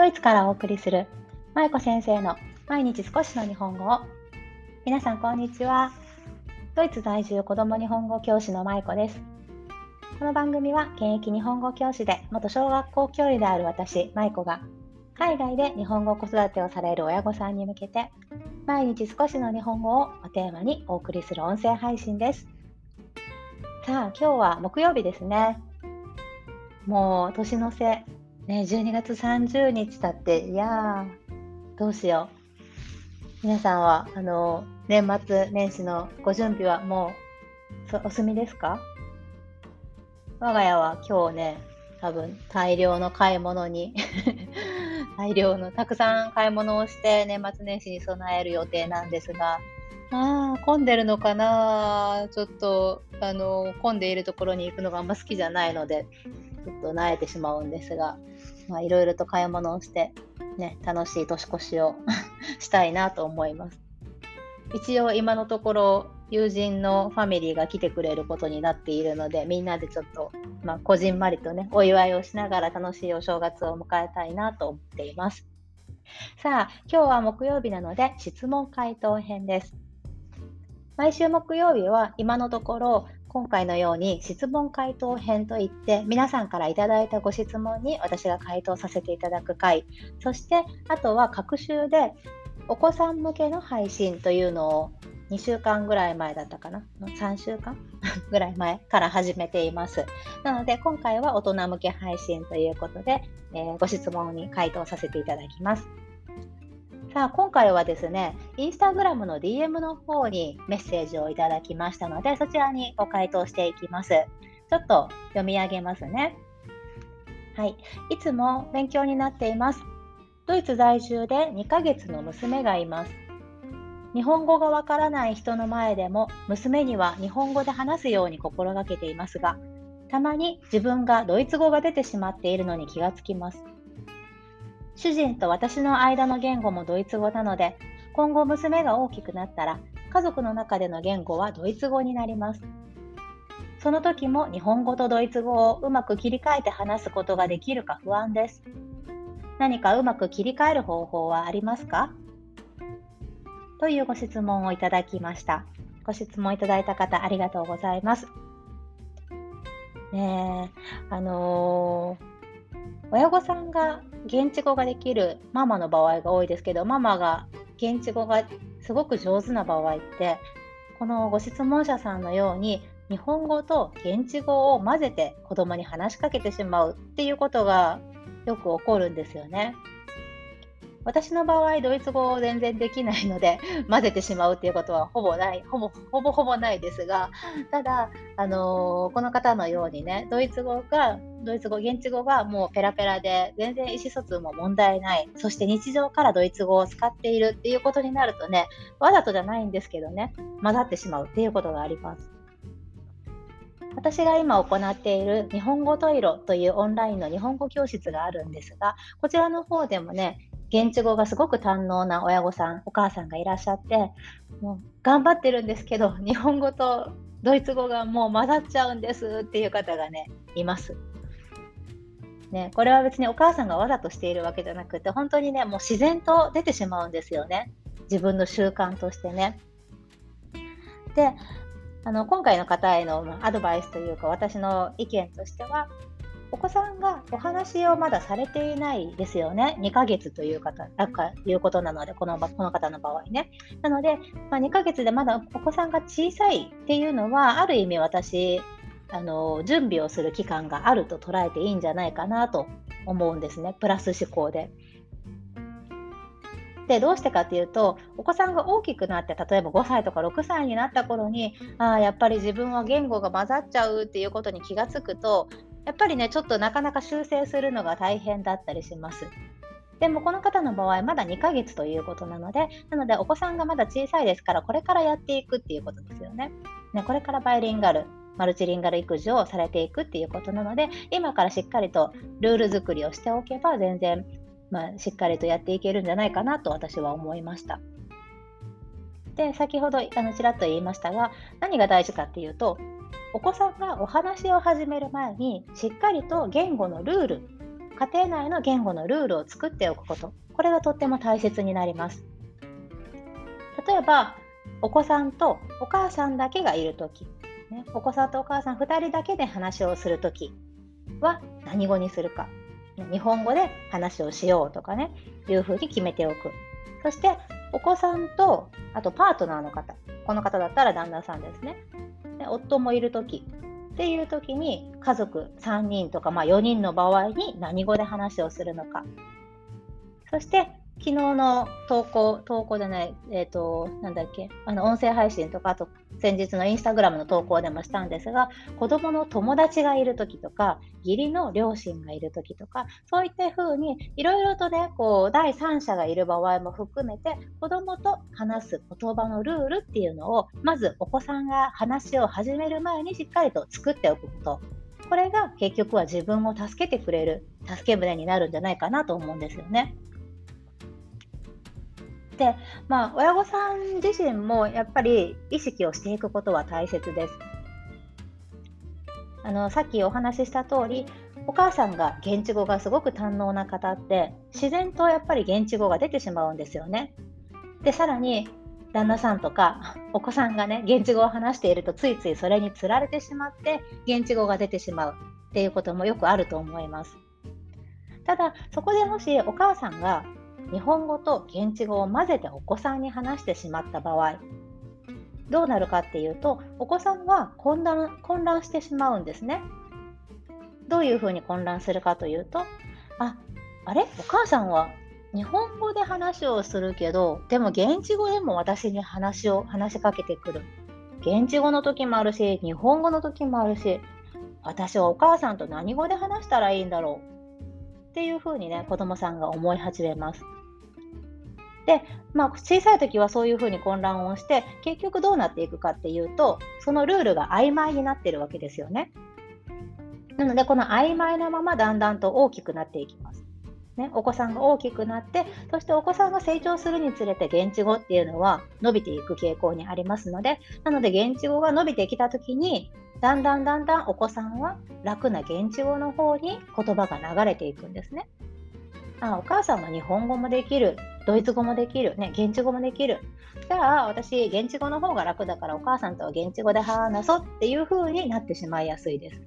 ドイツからお送りする舞子先生の毎日少しの日本語を。皆さんこんにちは。ドイツ在住子ども日本語教師の舞子です。この番組は現役日本語教師で元小学校教諭である私舞子が海外で日本語子育てをされる親御さんに向けて毎日少しの日本語をテーマにお送りする音声配信です。さあ今日は木曜日ですね。もう年の瀬ね、12月30日経って、いやー、どうしよう。皆さんは、あの、年末年始のご準備はもう、お済みですか？我が家は今日ね、多分大量の買い物に 大量のたくさん買い物をして年末年始に備える予定なんですが、ああ、混んでるのかなちょっと、あの、混んでいるところに行くのがあんま好きじゃないので、ちょっと慣れてしまうんですが、まあ、いろいろと買い物をして、ね、楽しい年越しを したいなと思います。一応今のところ友人のファミリーが来てくれることになっているのでみんなでちょっと、まあ、こじんまりとねお祝いをしながら楽しいお正月を迎えたいなと思っていますさあ今日は木曜日なので質問回答編です毎週木曜日は今のところ今回のように質問回答編といって皆さんからいただいたご質問に私が回答させていただく回そしてあとは各週でお子さん向けの配信というのを2週間ぐらい前だったかな？3週間？ぐらい前から始めています。なので今回は大人向け配信ということで、えー、ご質問に回答させていただきます。さあ、今回はですね、インスタグラムの DM の方にメッセージをいただきましたので、そちらにご回答していきます。ちょっと読み上げますね。はい。いつも勉強になっています。ドイツ在住で2ヶ月の娘がいます。日本語がわからない人の前でも娘には日本語で話すように心がけていますが、たまに自分がドイツ語が出てしまっているのに気がつきます。主人と私の間の言語もドイツ語なので、今後娘が大きくなったら、家族の中での言語はドイツ語になります。その時も日本語とドイツ語をうまく切り替えて話すことができるか不安です。何かうまく切り替える方法はありますか？というご質問をいただきました。ご質問いただいた方ありがとうございます。ねえ、あのー親御さんが現地語ができるママの場合が多いですけどママが現地語がすごく上手な場合ってこのご質問者さんのように日本語と現地語を混ぜて子供に話しかけてしまうっていうことがよく起こるんですよね。私の場合、ドイツ語を全然できないので、混ぜてしまうっていうことはほぼない、ほぼほぼほぼないですが、ただ、あのー、この方のようにね、ドイツ語が、ドイツ語、現地語がもうペラペラで、全然意思疎通も問題ない、そして日常からドイツ語を使っているっていうことになるとね、わざとじゃないんですけどね、混ざってしまうっていうことがあります。私が今行っている日本語トイロというオンラインの日本語教室があるんですが、こちらの方でもね、現地語がすごく堪能な親御さん、お母さんがいらっしゃって、もう頑張ってるんですけど、日本語とドイツ語がもう混ざっちゃうんですっていう方がね、います。ね、これは別にお母さんがわざとしているわけじゃなくて、本当にね、もう自然と出てしまうんですよね。自分の習慣としてね。で、あの今回の方へのアドバイスというか、私の意見としては、お子さんがお話をまだされていないですよね。2ヶ月という方、なんかいうことなので、このこの方の場合ね。なので、まあ、2ヶ月でまだお子さんが小さいっていうのは、ある意味私、あの準備をする期間があると捉えていいんじゃないかなと思うんですね。プラス思考で。でどうしてかっていうとお子さんが大きくなって例えば5歳とか6歳になった頃にあやっぱり自分は言語が混ざっちゃうっていうことに気がつくとやっぱりね、ちょっとなかなか修正するのが大変だったりします。でもこの方の場合、まだ2ヶ月ということなので、なのでお子さんがまだ小さいですから、これからやっていくっていうことですよね。ねこれからバイリンガル、マルチリンガル育児をされていくっていうことなので、今からしっかりとルール作りをしておけば、全然、まあ、しっかりとやっていけるんじゃないかなと私は思いました。で、先ほどあのちらっと言いましたが、何が大事かっていうと、お子さんがお話を始める前にしっかりと言語のルール家庭内の言語のルールを作っておくこと。これがとっても大切になります。例えばお子さんとお母さんだけがいる時、ね、お子さんとお母さん2人だけで話をする時は何語にするか。日本語で話をしようとかねいうふうに決めておく。そしてお子さんとあとパートナーの方。この方だったら旦那さんですね。ね夫もいる時っていう時に家族3人とか、まあ、4人の場合に何語で話をするのか。そして昨日の投稿、投稿じゃない、えっ、ー、と、なんだっけ、あの、音声配信とか、あと、先日のインスタグラムの投稿でもしたんですが、子供の友達がいるときとか、義理の両親がいるときとか、そういったふうに、いろいろとね、こう、第三者がいる場合も含めて、子供と話す言葉のルールっていうのを、まずお子さんが話を始める前にしっかりと作っておくこと。これが結局は自分を助けてくれる助け舟になるんじゃないかなと思うんですよね。で、まあ、親御さん自身もやっぱり意識をしていくことは大切です。あのさっきお話しした通りお母さんが現地語がすごく堪能な方って自然とやっぱり現地語が出てしまうんですよね。でさらに旦那さんとかお子さんがね現地語を話しているとついついそれにつられてしまって現地語が出てしまうっていうこともよくあると思います。ただそこでもしお母さんが日本語と現地語を混ぜてお子さんに話してしまった場合。どうなるかっていうとお子さんは混乱混乱してしまうんですね。どういうふうに混乱するかというとああれ？お母さんは日本語で話をするけどでも現地語でも私に話を話しかけてくる。現地語の時もあるし日本語の時もあるし私はお母さんと何語で話したらいいんだろう。っていうふうにね子供さんが思い始めます。で、まあ、小さい時はそういうふうに混乱をして結局どうなっていくかっていうとそのルールが曖昧になってるわけですよね。なのでこの曖昧なままだんだんと大きくなっていきます。ね、お子さんが大きくなってそしてお子さんが成長するにつれて現地語っていうのは伸びていく傾向にありますのでなので現地語が伸びてきた時にだんだんだんだんお子さんは楽な現地語の方に言葉が流れていくんですね。あお母さんは日本語もできるドイツ語もできる、ね、現地語もできる。じゃあ、私、現地語の方が楽だから、お母さんとは現地語で話そうっていう風になってしまいやすいです。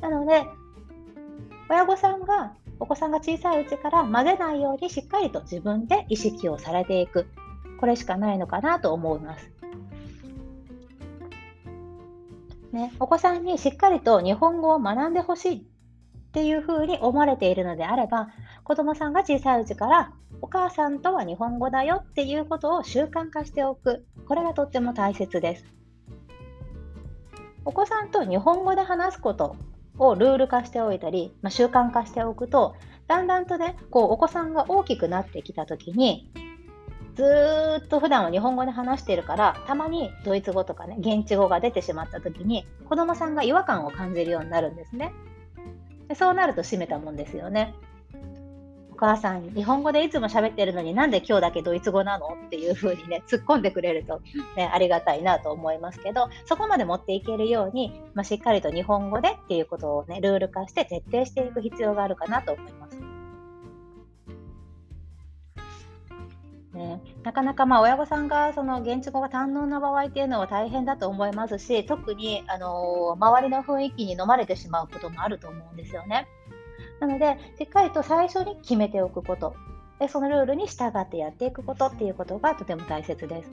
なので、親御さんが、お子さんが小さいうちから混ぜないようにしっかりと自分で意識をされていく。これしかないのかなと思います。ね、お子さんにしっかりと日本語を学んでほしいっていうふうに思われているのであれば、子供さんが小さいうちからお母さんとは日本語だよっていうことを習慣化しておく。これがとっても大切です。お子さんと日本語で話すことをルール化しておいたり、まあ、習慣化しておくと、だんだんとね、こうお子さんが大きくなってきたときに、ずっと普段は日本語で話してるから、たまにドイツ語とかね、現地語が出てしまったときに、子供さんが違和感を感じるようになるんですね。でそうなると閉めたもんですよね。お母さん、日本語でいつも喋ってるのになんで今日だけドイツ語なのっていう風にね、突っ込んでくれると、ね、ありがたいなと思いますけど、そこまで持っていけるように、まあ、しっかりと日本語でっていうことをね、ルール化して徹底していく必要があるかなと思います。なかなかまあ親御さんがその現地語が堪能な場合っていうのは大変だと思いますし特にあの周りの雰囲気に飲まれてしまうこともあると思うんですよね。なのでしっかりと最初に決めておくことでそのルールに従ってやっていくことっていうことがとても大切です。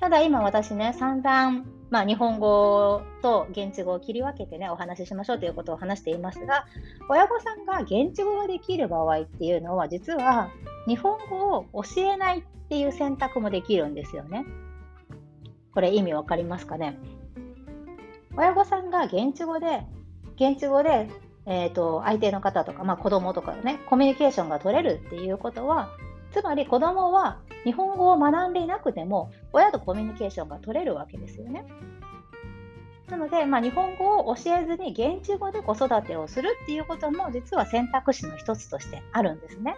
ただ今私ね散々まあ、日本語と現地語を切り分けてねお話ししましょうということを話していますが親御さんが現地語ができる場合っていうのは実は日本語を教えないっていう選択もできるんですよね。これ意味わかりますかね？親御さんが現地語で現地語で、えーと、相手の方とか、まあ、子供とかねコミュニケーションが取れるっていうことはつまり子供は日本語を学んでいなくても親とコミュニケーションが取れるわけですよね。なので、まあ、日本語を教えずに現地語で子育てをするっていうことも実は選択肢の一つとしてあるんですね。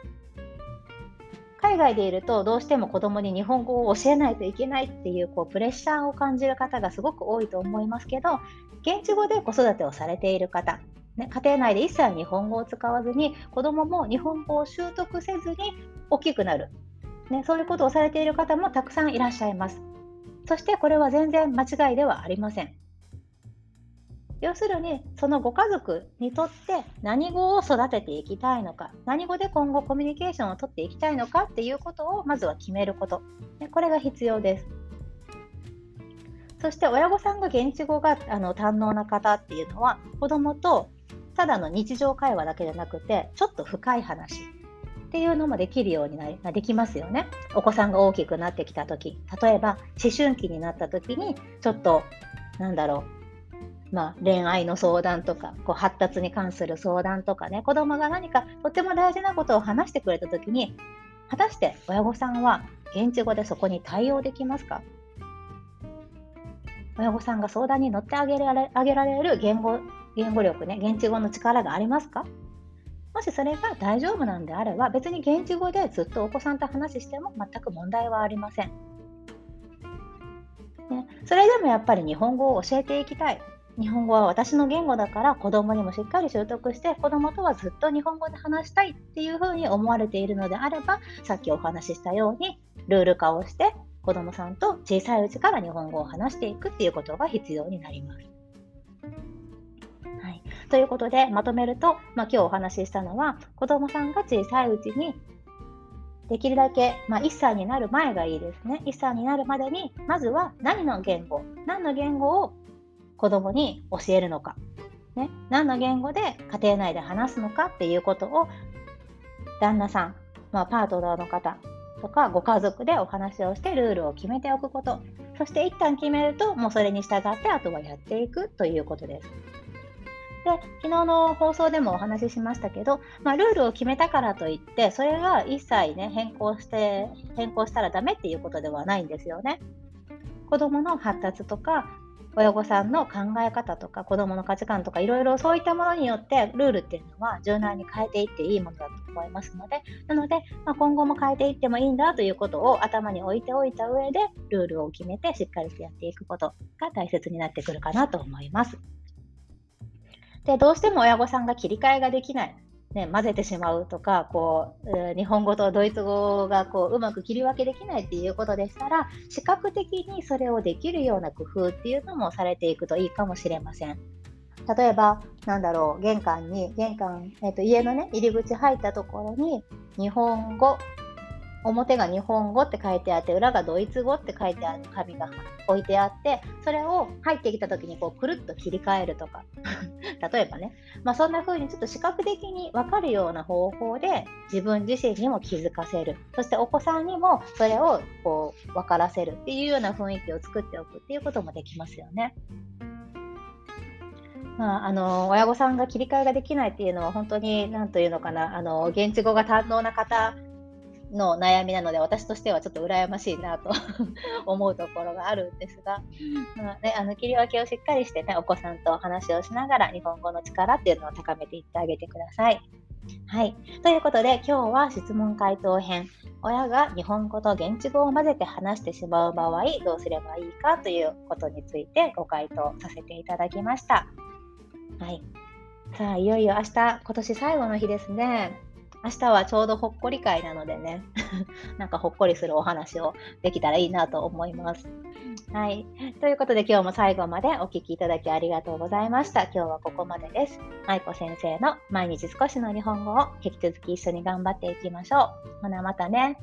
海外でいるとどうしても子供に日本語を教えないといけないっていうこうプレッシャーを感じる方がすごく多いと思いますけど現地語で子育てをされている方ね、家庭内で一切日本語を使わずに子どもも日本語を習得せずに大きくなる、ね、そういうことをされている方もたくさんいらっしゃいます。そしてこれは全然間違いではありません。要するにそのご家族にとって何語を育てていきたいのか何語で今後コミュニケーションをとっていきたいのかっていうことをまずは決めること。これが必要です。そして親御さんが現地語があの堪能な方っていうのは子どもとただの日常会話だけじゃなくてちょっと深い話っていうのもできるようになりできますよね。お子さんが大きくなってきた時例えば思春期になった時にちょっとなんだろうまあ、恋愛の相談とかこう発達に関する相談とかね子供が何かとても大事なことを話してくれた時に果たして親御さんは現地語でそこに対応できますか？親御さんが相談に乗ってあげられあげられる言語言語力ね現地語の力がありますか？もしそれが大丈夫なんであれば別に現地語でずっとお子さんと話しても全く問題はありません。ね、それでもやっぱり日本語を教えていきたい。日本語は私の言語だから子供にもしっかり習得して子供とはずっと日本語で話したいっていうふうに思われているのであればさっきお話ししたようにルール化をして子供さんと小さいうちから日本語を話していくっていうことが必要になります。はい、ということでまとめると、まあ、今日お話ししたのは子供さんが小さいうちにできるだけ、まあ、1歳になる前がいいですね。1歳になるまでに、まずは何の言語、何の言語を子供に教えるのか、ね、何の言語で家庭内で話すのかっていうことを旦那さん、まあ、パートナーの方とかご家族でお話をしてルールを決めておくことそして一旦決めるともうそれに従ってあとはやっていくということです。で昨日の放送でもお話ししましたけど、まあ、ルールを決めたからといってそれが一切ね変更して変更したらダメっていうことではないんですよね。子どもの発達とか親御さんの考え方とか子どもの価値観とかいろいろそういったものによってルールっていうのは柔軟に変えていっていいものだと思いますのでなので、まあ、今後も変えていってもいいんだということを頭に置いておいた上でルールを決めてしっかりとやっていくことが大切になってくるかなと思います。でどうしても親御さんが切り替えができないね、混ぜてしまうとかこう日本語とドイツ語がこううまく切り分けできないっていうことでしたら視覚的にそれをできるような工夫っていうのもされていくといいかもしれません。例えば、なんだろう、玄関に、玄関、えっ、と、家のね、入り口入ったところに、日本語、表が日本語って書いてあって裏がドイツ語って書いてある紙が置いてあってそれを入ってきた時にこうくるっと切り替えるとか。例えばね、まあ、そんな風にちょっと視覚的に分かるような方法で自分自身にも気づかせる。そしてお子さんにもそれをこう分からせるっていうような雰囲気を作っておくっていうこともできますよね。まあ、あの親御さんが切り替えができないっていうのは本当に何というのかな。あの現地語が堪能な方の悩みなので私としてはちょっと羨ましいなと 思うところがあるんですが、まあね、あの切り分けをしっかりして、ね、お子さんとお話をしながら日本語の力っていうのを高めていってあげてください。はい。ということで、今日は質問回答編。親が日本語と現地語を混ぜて話してしまう場合、どうすればいいかということについてご回答させていただきました。はい。さあ、いよいよ明日、今年最後の日ですね。明日はちょうどほっこり会なのでね、なんかほっこりするお話をできたらいいなと思います。はい。ということで今日も最後までお聴きいただきありがとうございました。今日はここまでです。舞子先生の毎日少しの日本語を引き続き一緒に頑張っていきましょう。ほなまたね。